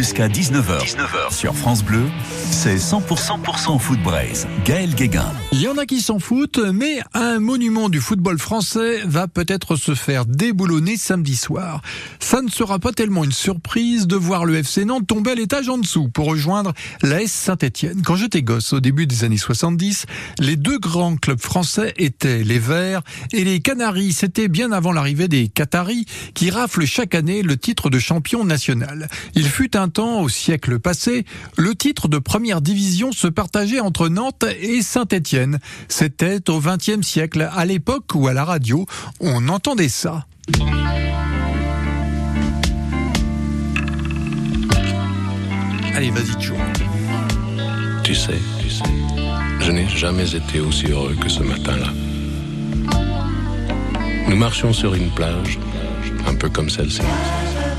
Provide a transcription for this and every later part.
Jusqu'à 19h. 19h sur France Bleu, c'est 100%, 100% foot braise. Gaël Guéguin. Il y en a qui s'en foutent, mais un monument du football français va peut-être se faire déboulonner samedi soir. Ça ne sera pas tellement une surprise de voir le FC Nantes tomber à l'étage en dessous pour rejoindre l'AS Saint-Etienne. Quand j'étais gosse, au début des années 70, les deux grands clubs français étaient les Verts et les Canaries. C'était bien avant l'arrivée des Qataris qui raflent chaque année le titre de champion national. Il fut un au siècle passé, le titre de première division se partageait entre Nantes et Saint-Étienne. C'était au XXe siècle, à l'époque où à la radio, on entendait ça. Allez, vas-y, Joe. Tu sais, tu sais, je n'ai jamais été aussi heureux que ce matin-là. Nous marchions sur une plage, un peu comme celle-ci.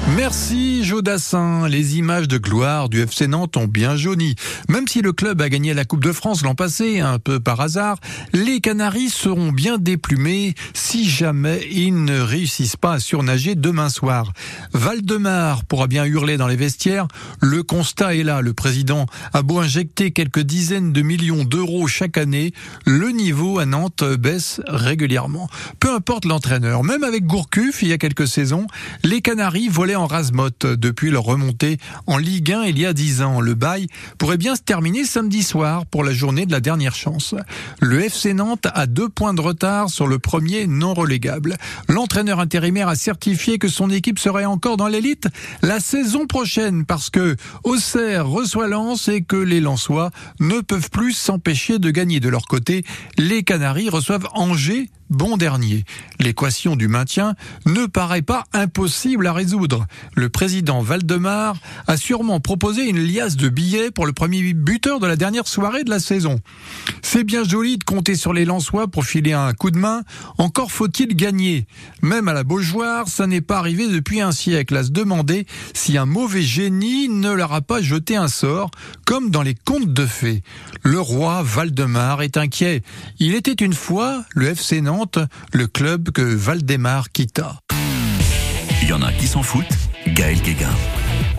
Merci Jodassin. Les images de gloire du FC Nantes ont bien jauni. Même si le club a gagné la Coupe de France l'an passé, un peu par hasard, les Canaries seront bien déplumés si jamais ils ne réussissent pas à surnager demain soir. Valdemar pourra bien hurler dans les vestiaires. Le constat est là. Le président a beau injecter quelques dizaines de millions d'euros chaque année, le niveau à Nantes baisse régulièrement. Peu importe l'entraîneur. Même avec Gourcuff, il y a quelques saisons, les Canaries volaient en rasmote depuis leur remontée en Ligue 1 il y a 10 ans. Le bail pourrait bien se terminer samedi soir pour la journée de la dernière chance. Le FC Nantes a deux points de retard sur le premier non relégable. L'entraîneur intérimaire a certifié que son équipe serait encore dans l'élite la saison prochaine parce que Auxerre reçoit Lens et que les Lensois ne peuvent plus s'empêcher de gagner de leur côté. Les Canaries reçoivent Angers bon dernier. L'équation du maintien ne paraît pas impossible à résoudre. Le président Valdemar a sûrement proposé une liasse de billets pour le premier buteur de la dernière soirée de la saison. C'est bien joli de compter sur les Lensois pour filer un coup de main, encore faut-il gagner. Même à la Beaujoire, ça n'est pas arrivé depuis un siècle à se demander si un mauvais génie ne leur a pas jeté un sort, comme dans les contes de fées. Le roi Valdemar est inquiet. Il était une fois le FC Nantes le club que Valdemar quitta. Il y en a qui s'en foutent, Gaël Guéguin.